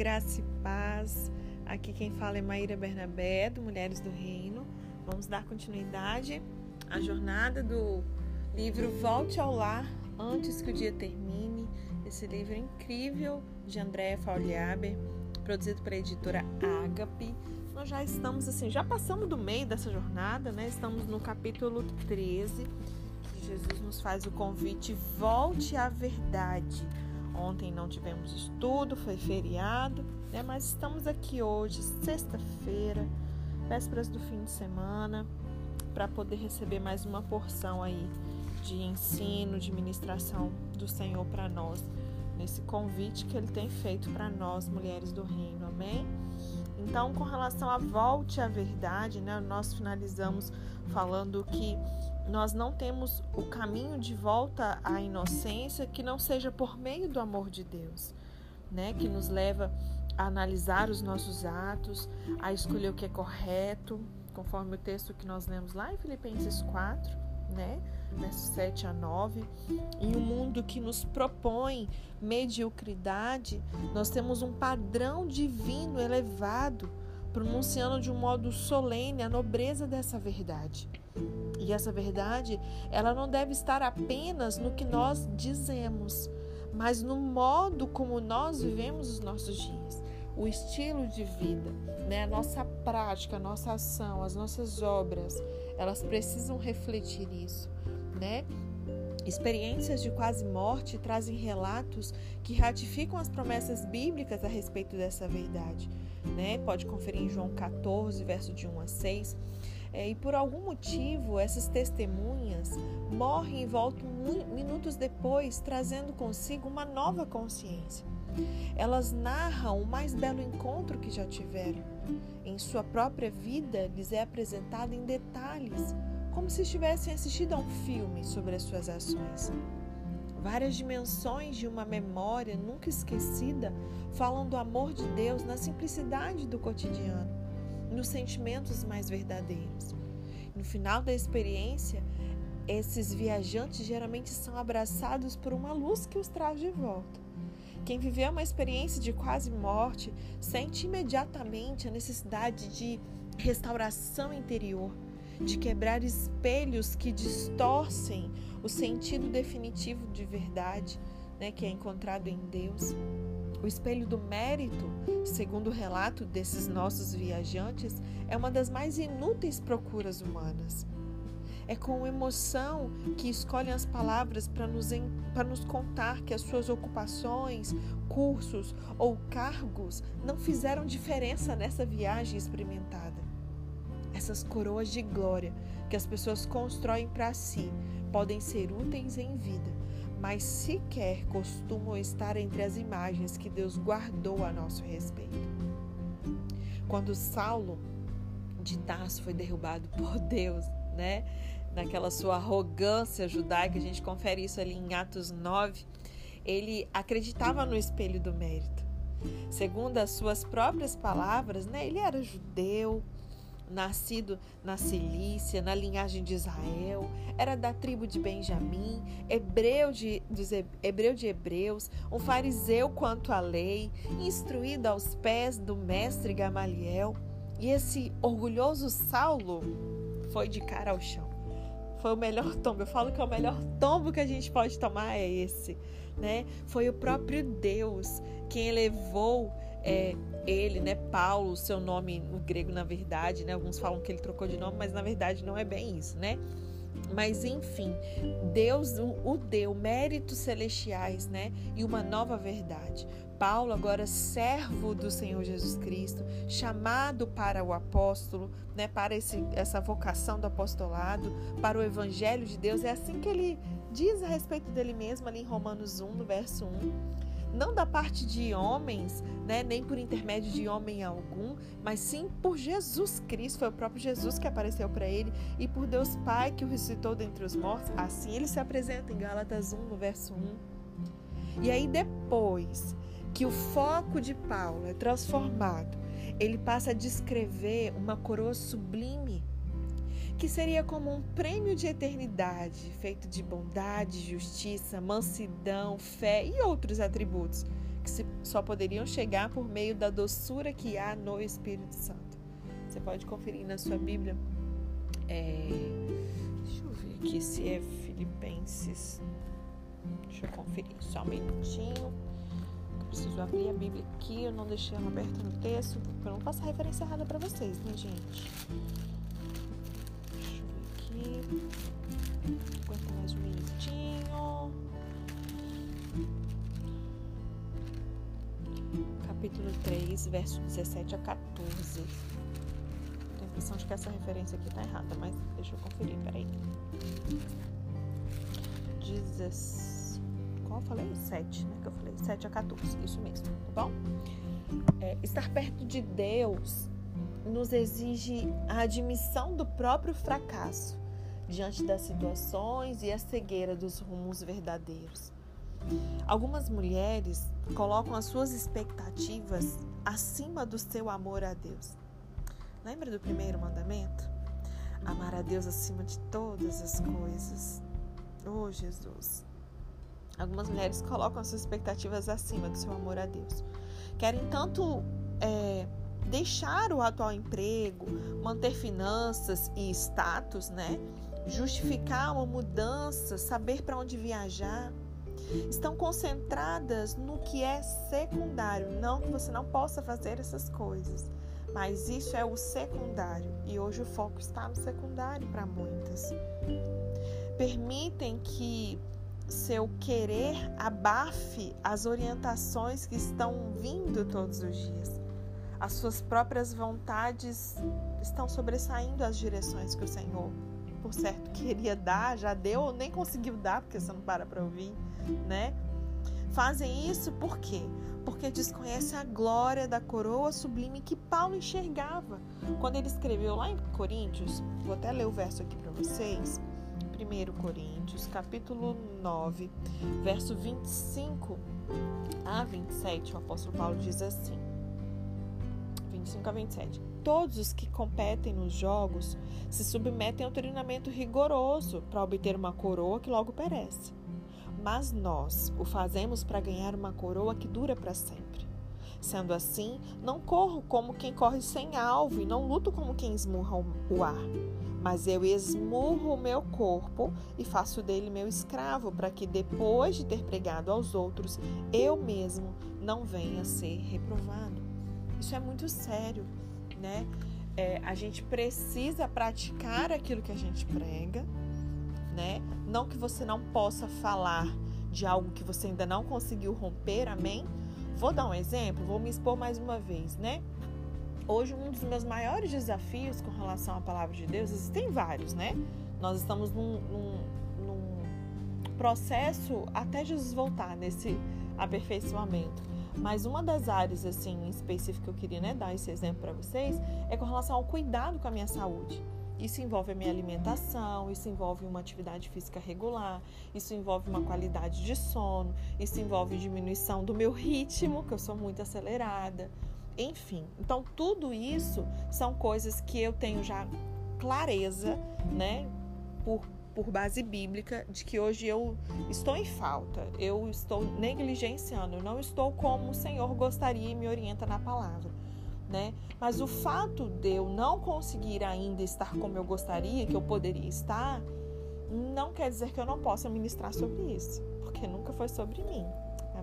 graça e paz. Aqui quem fala é Maíra Bernabé, do Mulheres do Reino. Vamos dar continuidade à jornada do livro Volte ao Lar Antes que o Dia Termine. Esse livro incrível de Andréa Fauliaber, produzido pela editora Agape. Nós já estamos assim, já passamos do meio dessa jornada, né? Estamos no capítulo 13, que Jesus nos faz o convite: volte à verdade Ontem não tivemos estudo, foi feriado, né? mas estamos aqui hoje, sexta-feira, vésperas do fim de semana, para poder receber mais uma porção aí de ensino, de ministração do Senhor para nós, nesse convite que Ele tem feito para nós, mulheres do Reino. Amém? Então, com relação à volte à verdade, né, nós finalizamos falando que nós não temos o caminho de volta à inocência que não seja por meio do amor de Deus, né? Que nos leva a analisar os nossos atos, a escolher o que é correto, conforme o texto que nós lemos lá em Filipenses 4, né? Versos 7 a 9. Em um mundo que nos propõe mediocridade, nós temos um padrão divino elevado, pronunciando de um modo solene a nobreza dessa verdade. E essa verdade, ela não deve estar apenas no que nós dizemos, mas no modo como nós vivemos os nossos dias, o estilo de vida, né? A nossa prática, a nossa ação, as nossas obras, elas precisam refletir isso, né? Experiências de quase morte trazem relatos que ratificam as promessas bíblicas a respeito dessa verdade. Né? Pode conferir em João 14, verso de 1 a 6. É, e por algum motivo, essas testemunhas morrem e voltam minutos depois, trazendo consigo uma nova consciência. Elas narram o mais belo encontro que já tiveram. Em sua própria vida, lhes é apresentado em detalhes, como se estivessem assistindo a um filme sobre as suas ações. Várias dimensões de uma memória nunca esquecida falam do amor de Deus na simplicidade do cotidiano nos sentimentos mais verdadeiros. No final da experiência, esses viajantes geralmente são abraçados por uma luz que os traz de volta. Quem viveu uma experiência de quase morte sente imediatamente a necessidade de restauração interior, de quebrar espelhos que distorcem o sentido definitivo de verdade né, que é encontrado em Deus. O espelho do mérito, segundo o relato desses nossos viajantes, é uma das mais inúteis procuras humanas. É com emoção que escolhem as palavras para nos, para nos contar que as suas ocupações, cursos ou cargos não fizeram diferença nessa viagem experimentada. Essas coroas de glória que as pessoas constroem para si podem ser úteis em vida, mas sequer costumam estar entre as imagens que Deus guardou a nosso respeito. Quando Saulo de Tarso foi derrubado por Deus, né? Naquela sua arrogância judaica, a gente confere isso ali em Atos 9, ele acreditava no espelho do mérito. Segundo as suas próprias palavras, né? Ele era judeu, nascido na Cilícia, na linhagem de Israel, era da tribo de Benjamim, hebreu de, dos hebreu de hebreus, um fariseu quanto à lei, instruído aos pés do mestre Gamaliel. E esse orgulhoso Saulo foi de cara ao chão. Foi o melhor tombo. Eu falo que é o melhor tombo que a gente pode tomar é esse, né? Foi o próprio Deus quem elevou é, ele, né, Paulo, seu nome no grego na verdade, né? Alguns falam que ele trocou de nome, mas na verdade não é bem isso, né? Mas enfim, Deus o, deu méritos celestiais, né? E uma nova verdade. Paulo, agora servo do Senhor Jesus Cristo, chamado para o apóstolo, né, para esse, essa vocação do apostolado, para o evangelho de Deus, é assim que ele diz a respeito dele mesmo ali em Romanos 1, no verso 1 não da parte de homens, né, nem por intermédio de homem algum, mas sim por Jesus Cristo. Foi o próprio Jesus que apareceu para ele e por Deus Pai que o ressuscitou dentre os mortos. Assim ele se apresenta em Gálatas 1, no verso 1. E aí depois que o foco de Paulo é transformado, ele passa a descrever uma coroa sublime que seria como um prêmio de eternidade, feito de bondade, justiça, mansidão, fé e outros atributos, que só poderiam chegar por meio da doçura que há no Espírito Santo. Você pode conferir na sua Bíblia. É, deixa eu ver aqui se é Filipenses. Deixa eu conferir só um minutinho. Preciso abrir a Bíblia aqui. Eu não deixei ela aberta no texto para não passar referência errada para vocês, né, gente? Aqui. Aguenta mais um minutinho. Capítulo 3, verso 17 a 14 impressão de que essa referência aqui tá errada, mas deixa eu conferir, peraí. 16. Qual eu falei? 7, né? Que eu falei 7 a 14, isso mesmo, tá bom? É, estar perto de Deus nos exige a admissão do próprio fracasso diante das situações e a cegueira dos rumos verdadeiros. Algumas mulheres colocam as suas expectativas acima do seu amor a Deus. Lembra do primeiro mandamento? Amar a Deus acima de todas as coisas. Oh, Jesus. Algumas mulheres colocam suas expectativas acima do seu amor a Deus. Querem tanto é, deixar o atual emprego, manter finanças e status, né? Justificar uma mudança, saber para onde viajar. Estão concentradas no que é secundário. Não que você não possa fazer essas coisas, mas isso é o secundário e hoje o foco está no secundário para muitas. Permitem que seu querer abafe as orientações que estão vindo todos os dias. As suas próprias vontades estão sobressaindo as direções que o Senhor, por certo, queria dar, já deu ou nem conseguiu dar, porque você não para para ouvir, né? Fazem isso por quê? Porque desconhecem a glória da coroa sublime que Paulo enxergava. Quando ele escreveu lá em Coríntios, vou até ler o verso aqui para vocês. 1 Coríntios, capítulo 9, verso 25 a 27, o apóstolo Paulo diz assim: 25 a 27. Todos os que competem nos jogos se submetem a um treinamento rigoroso para obter uma coroa que logo perece mas nós o fazemos para ganhar uma coroa que dura para sempre. Sendo assim, não corro como quem corre sem alvo e não luto como quem esmurra o ar. Mas eu esmurro o meu corpo e faço dele meu escravo, para que depois de ter pregado aos outros, eu mesmo não venha a ser reprovado. Isso é muito sério, né? É, a gente precisa praticar aquilo que a gente prega, né? Não que você não possa falar de algo que você ainda não conseguiu romper, amém? Vou dar um exemplo, vou me expor mais uma vez, né? Hoje, um dos meus maiores desafios com relação à palavra de Deus, existem vários, né? Nós estamos num, num, num processo até Jesus voltar nesse aperfeiçoamento. Mas uma das áreas, assim, em específico que eu queria né, dar esse exemplo para vocês é com relação ao cuidado com a minha saúde. Isso envolve a minha alimentação, isso envolve uma atividade física regular, isso envolve uma qualidade de sono, isso envolve diminuição do meu ritmo, que eu sou muito acelerada. Enfim, então tudo isso são coisas que eu tenho já clareza, né, por, por base bíblica, de que hoje eu estou em falta, eu estou negligenciando, eu não estou como o Senhor gostaria e me orienta na palavra né? Mas o fato de eu não conseguir ainda estar como eu gostaria, que eu poderia estar, não quer dizer que eu não possa ministrar sobre isso, porque nunca foi sobre mim.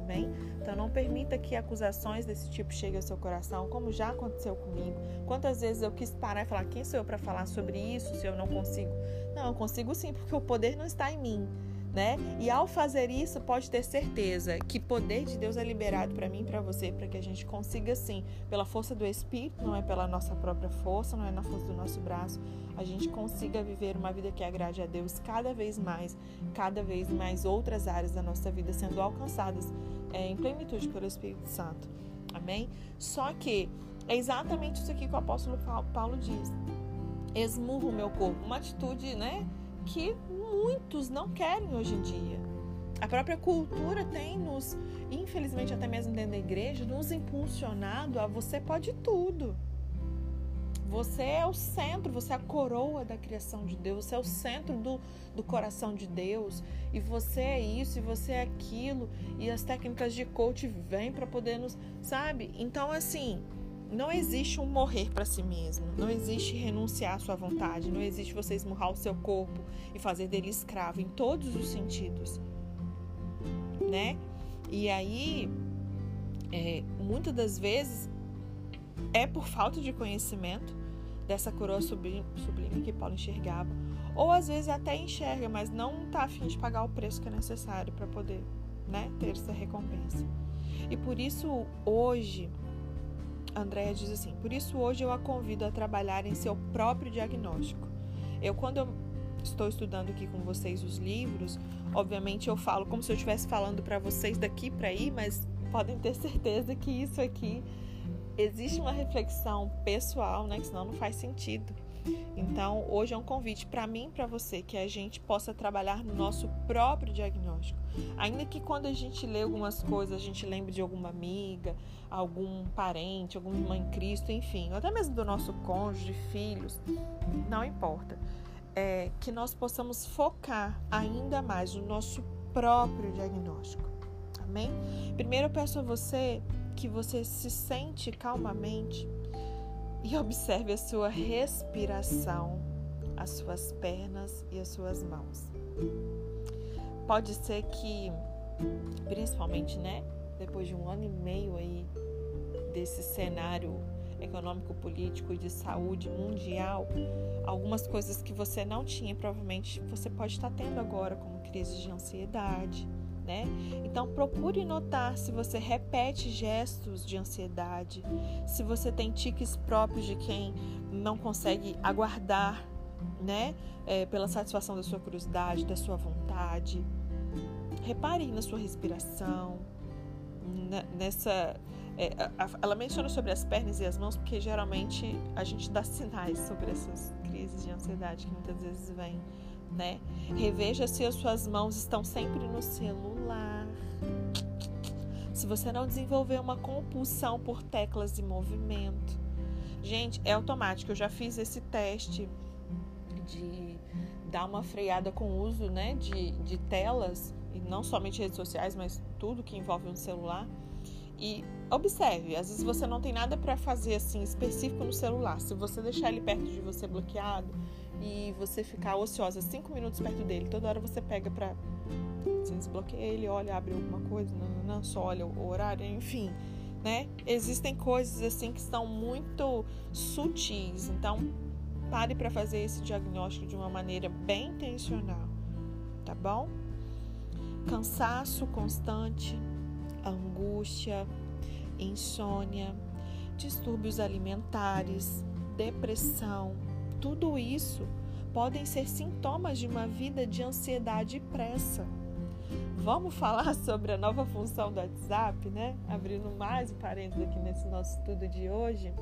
Amém? Então não permita que acusações desse tipo cheguem ao seu coração, como já aconteceu comigo. Quantas vezes eu quis parar e falar: quem sou eu para falar sobre isso se eu não consigo? Não, eu consigo sim, porque o poder não está em mim né? E ao fazer isso, pode ter certeza que poder de Deus é liberado para mim e para você, para que a gente consiga sim, pela força do Espírito, não é pela nossa própria força, não é na força do nosso braço, a gente consiga viver uma vida que agrade a Deus cada vez mais, cada vez mais outras áreas da nossa vida sendo alcançadas é, em plenitude pelo Espírito Santo. Amém? Só que é exatamente isso aqui que o apóstolo Paulo diz. Esmurro o meu corpo, uma atitude, né? Que muitos não querem hoje em dia. A própria cultura tem nos, infelizmente até mesmo dentro da igreja, nos impulsionado a você pode tudo. Você é o centro, você é a coroa da criação de Deus, você é o centro do, do coração de Deus, e você é isso, e você é aquilo, e as técnicas de coach vêm para poder nos. Sabe? Então, assim, não existe um morrer para si mesmo, não existe renunciar à sua vontade, não existe você esmurrar o seu corpo e fazer dele escravo em todos os sentidos, né? E aí, é, muitas das vezes é por falta de conhecimento dessa coroa sublime, sublime que Paulo enxergava, ou às vezes até enxerga, mas não está afim de pagar o preço que é necessário para poder, né, ter essa recompensa. E por isso hoje Andréia diz assim: Por isso hoje eu a convido a trabalhar em seu próprio diagnóstico. Eu, quando eu estou estudando aqui com vocês os livros, obviamente eu falo como se eu estivesse falando para vocês daqui para aí, mas podem ter certeza que isso aqui existe uma reflexão pessoal, né? Que senão não faz sentido. Então, hoje é um convite para mim e para você que a gente possa trabalhar no nosso próprio diagnóstico. Ainda que quando a gente lê algumas coisas, a gente lembre de alguma amiga, algum parente, alguma irmã em Cristo, enfim, até mesmo do nosso cônjuge, filhos, não importa. É, que nós possamos focar ainda mais no nosso próprio diagnóstico. Amém? Primeiro eu peço a você que você se sente calmamente e observe a sua respiração, as suas pernas e as suas mãos. Pode ser que, principalmente, né, depois de um ano e meio aí desse cenário econômico, político e de saúde mundial, algumas coisas que você não tinha, provavelmente você pode estar tendo agora, como crise de ansiedade, né? Então procure notar se você repete gestos de ansiedade, se você tem tiques próprios de quem não consegue aguardar, né? É, pela satisfação da sua curiosidade, da sua vontade. Repare na sua respiração, nessa. É, ela menciona sobre as pernas e as mãos porque geralmente a gente dá sinais sobre essas crises de ansiedade que muitas vezes vêm né? Reveja se as suas mãos estão sempre no celular. Se você não desenvolver uma compulsão por teclas e movimento. Gente, é automático. Eu já fiz esse teste de dar uma freada com o uso né, de, de telas, e não somente redes sociais, mas tudo que envolve um celular. E observe, às vezes você não tem nada para fazer assim específico no celular. Se você deixar ele perto de você bloqueado, e você ficar ociosa cinco minutos perto dele, toda hora você pega pra. Você desbloqueia ele, olha, abre alguma coisa, não, não, só olha o horário, enfim. Né? Existem coisas assim que são muito sutis, então pare para fazer esse diagnóstico de uma maneira bem intencional, tá bom? Cansaço constante, angústia, insônia, distúrbios alimentares, depressão, tudo isso podem ser sintomas de uma vida de ansiedade e pressa. Vamos falar sobre a nova função do WhatsApp, né? Abrindo mais um parênteses aqui nesse nosso estudo de hoje.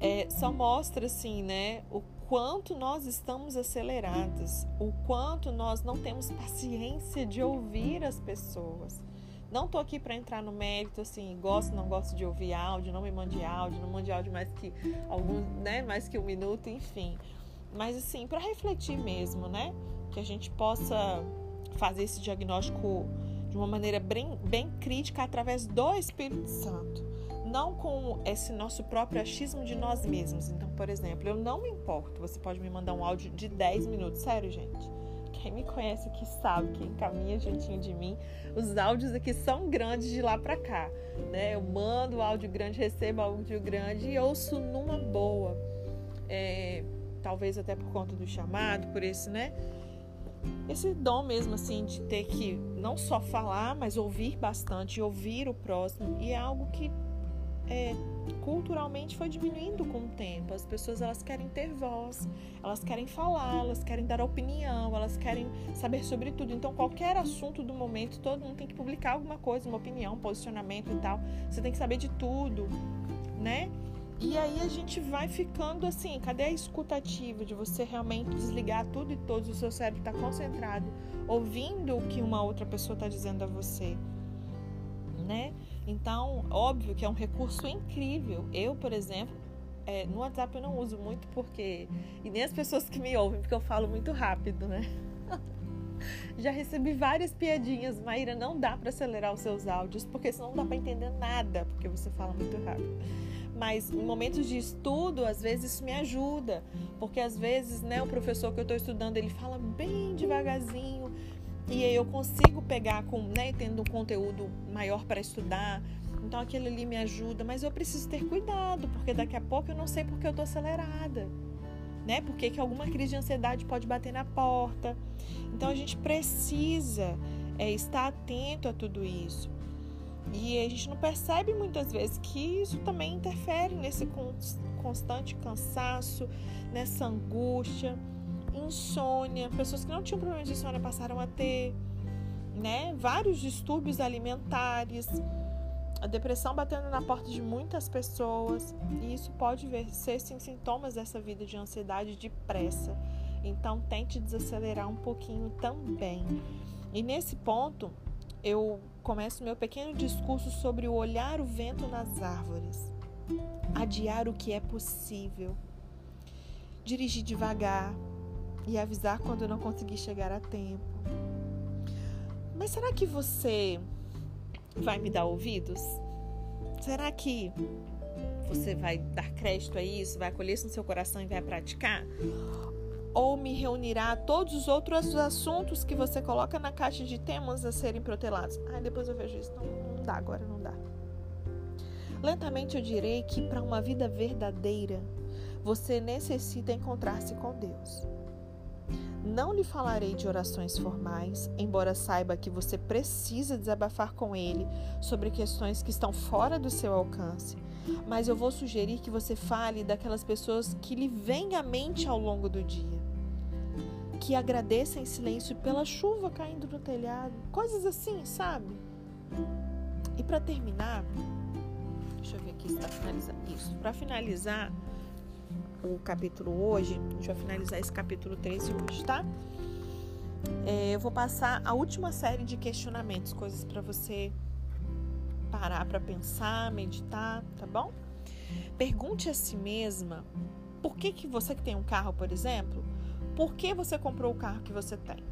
É, só mostra assim, né, o quanto nós estamos acelerados, o quanto nós não temos paciência de ouvir as pessoas. Não tô aqui para entrar no mérito assim, gosto, não gosto de ouvir áudio, não me mande áudio, não mande áudio mais que algum, né, mais que um minuto, enfim. Mas assim, para refletir mesmo, né, que a gente possa fazer esse diagnóstico de uma maneira bem, bem crítica através do Espírito Santo, não com esse nosso próprio achismo de nós mesmos. Então, por exemplo, eu não me importo, você pode me mandar um áudio de 10 minutos, sério, gente quem me conhece aqui sabe, quem caminha juntinho de mim, os áudios aqui são grandes de lá para cá, né? Eu mando áudio grande, recebo áudio grande e ouço numa boa. É, talvez até por conta do chamado, por esse, né? Esse dom mesmo, assim, de ter que não só falar, mas ouvir bastante, ouvir o próximo, e é algo que é, culturalmente foi diminuindo com o tempo. As pessoas elas querem ter voz, elas querem falar, elas querem dar opinião, elas querem saber sobre tudo. Então qualquer assunto do momento, todo mundo tem que publicar alguma coisa, uma opinião, um posicionamento e tal. Você tem que saber de tudo, né? E aí a gente vai ficando assim, cadê a escutativa de você realmente desligar tudo e todos, o seu cérebro está concentrado, ouvindo o que uma outra pessoa está dizendo a você? Então, óbvio que é um recurso incrível. Eu, por exemplo, É, no WhatsApp eu não uso muito porque. E nem as pessoas que me ouvem, porque eu falo muito rápido, né? Já recebi várias piadinhas. Maíra, não dá para acelerar os seus áudios, porque senão não dá para entender nada, porque você fala muito rápido. Mas em momentos de estudo, às vezes isso me ajuda, porque às vezes, né, o professor que eu estou estudando, ele fala bem devagarzinho, e aí eu consigo pegar com, né, tendo um conteúdo maior para estudar. Então aquilo ali me ajuda, mas eu preciso ter cuidado, porque daqui a pouco eu não sei porque eu tô acelerada. Né? Porque que alguma crise de ansiedade pode bater na porta. Então a gente precisa é, estar atento a tudo isso. E a gente não percebe muitas vezes que isso também interfere nesse constante cansaço, nessa angústia insônia, pessoas que não tinham problemas de insônia passaram a ter, né? Vários distúrbios alimentares, a depressão batendo na porta de muitas pessoas, e isso pode ser sim, sintomas dessa vida de ansiedade, de pressa. Então tente desacelerar um pouquinho também. E nesse ponto, eu começo meu pequeno discurso sobre o olhar o vento nas árvores, adiar o que é possível, dirigir devagar, e avisar quando não conseguir chegar a tempo. Mas será que você vai me dar ouvidos? Será que você vai dar crédito a isso, vai acolher isso no seu coração e vai praticar? Ou me reunirá a todos os outros assuntos que você coloca na caixa de temas a serem protelados? Ah, depois eu vejo isso. Não, não dá, agora não dá. Lentamente eu direi que para uma vida verdadeira, você necessita encontrar-se com Deus. Não lhe falarei de orações formais, embora saiba que você precisa desabafar com ele sobre questões que estão fora do seu alcance. Mas eu vou sugerir que você fale daquelas pessoas que lhe vêm à mente ao longo do dia. Que agradeça em silêncio pela chuva caindo no telhado. Coisas assim, sabe? E para terminar, deixa eu ver aqui se está finalizando isso. Para finalizar, o capítulo hoje, a gente vai finalizar esse capítulo 13 hoje, tá? É, eu vou passar a última série de questionamentos, coisas para você parar para pensar, meditar, tá bom? Pergunte a si mesma por que, que você que tem um carro, por exemplo, por que você comprou o carro que você tem?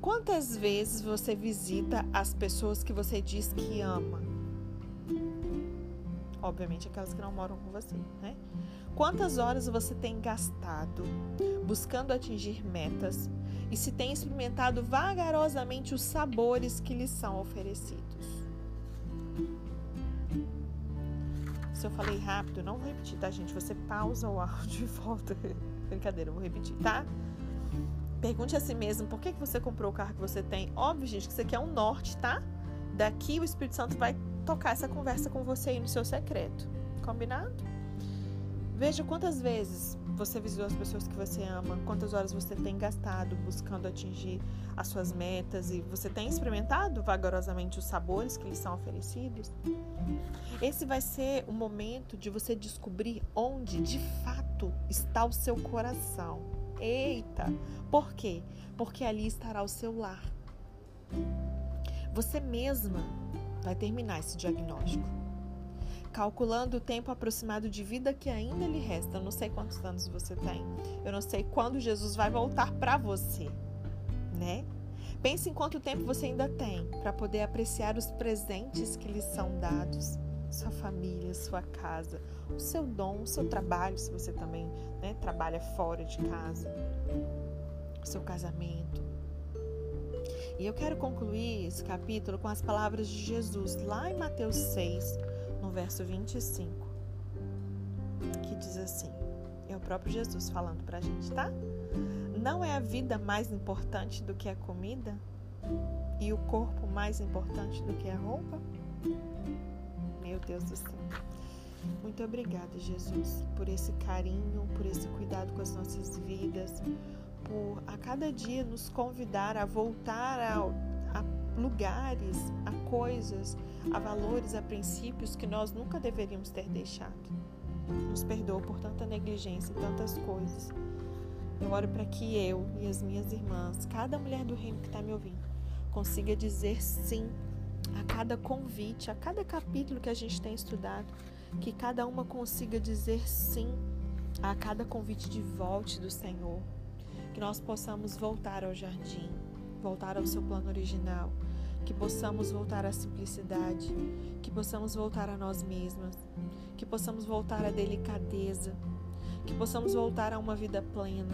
Quantas vezes você visita as pessoas que você diz que ama? Obviamente aquelas que não moram com você, né? Quantas horas você tem gastado buscando atingir metas e se tem experimentado vagarosamente os sabores que lhes são oferecidos? Se eu falei rápido, não vou repetir, tá, gente? Você pausa o áudio e volta. Brincadeira, eu vou repetir, tá? Pergunte a si mesmo por que, você comprou o carro que você tem. Óbvio, gente, que você quer um norte, tá? Daqui o Espírito Santo vai tocar essa conversa com você aí no seu secreto. Combinado? Veja quantas vezes você visitou as pessoas que você ama, quantas horas você tem gastado buscando atingir as suas metas e você tem experimentado vagarosamente os sabores que lhes são oferecidos. Esse vai ser o momento de você descobrir onde de fato está o seu coração. Eita! Por quê? Porque ali estará o seu lar. Você mesma vai terminar esse diagnóstico. Calculando o tempo aproximado de vida que ainda lhe resta. Eu não sei quantos anos você tem. Eu não sei quando Jesus vai voltar para você, né? Pense em quanto tempo você ainda tem para poder apreciar os presentes que lhe são dados. Sua família, sua casa, o seu dom, o seu trabalho, se você também né, trabalha fora de casa, o seu casamento, e eu quero concluir esse capítulo com as palavras de Jesus lá em Mateus 6, no verso 25, que diz assim: é o próprio Jesus falando pra gente, tá? Não é a vida mais importante do que a comida? E o corpo mais importante do que a roupa? Meu Deus do céu. Muito obrigada, Jesus, por esse carinho, por esse cuidado com as nossas vidas, por a cada dia nos convidar a voltar a, lugares, a coisas, a valores, a princípios que nós nunca deveríamos ter deixado. Nos perdoa por tanta negligência e tantas coisas. Eu oro para que eu e as minhas irmãs, cada mulher do reino que está me ouvindo, consiga dizer sim a cada convite, a cada capítulo que a gente tem estudado que cada uma consiga dizer sim a cada convite de volte do Senhor, que nós possamos voltar ao jardim, voltar ao seu plano original, que possamos voltar à simplicidade, que possamos voltar a nós mesmas, que possamos voltar à delicadeza, que possamos voltar a uma vida plena,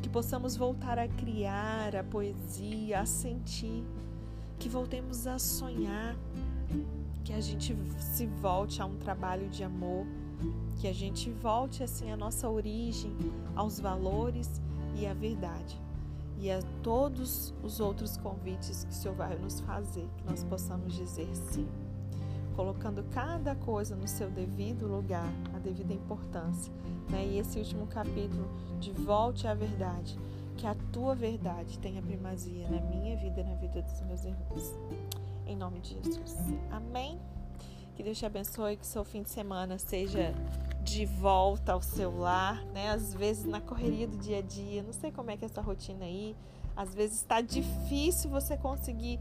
que possamos voltar a criar a poesia, a sentir, que voltemos a sonhar, que a gente se volte a um trabalho de amor, que a gente volte assim à nossa origem, aos valores e à verdade. E a todos os outros convites que o Senhor vai nos fazer, que nós possamos dizer sim, colocando cada coisa no seu devido lugar, a devida importância. Né? E esse último capítulo de Volte à Verdade, que a tua verdade tenha primazia na minha vida e na vida dos meus irmãos. Em nome de Jesus. Amém. Que Deus te abençoe, que seu fim de semana seja de volta ao seu lar, né? Às vezes na correria do dia a dia, não sei como é que é a sua rotina aí. Às vezes está difícil você conseguir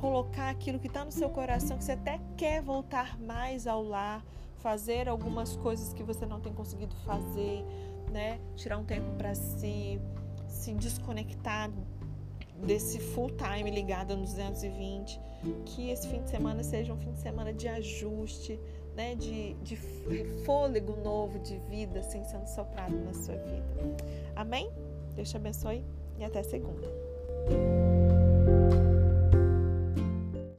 colocar aquilo que está no seu coração, que você até quer voltar mais ao lar, fazer algumas coisas que você não tem conseguido fazer, né? Tirar um tempo para si, se desconectar desse full time ligado no 220, que esse fim de semana seja um fim de semana de ajuste, né, de, de fôlego novo de vida assim sendo soprado na sua vida. Amém? Deus te abençoe e até segunda.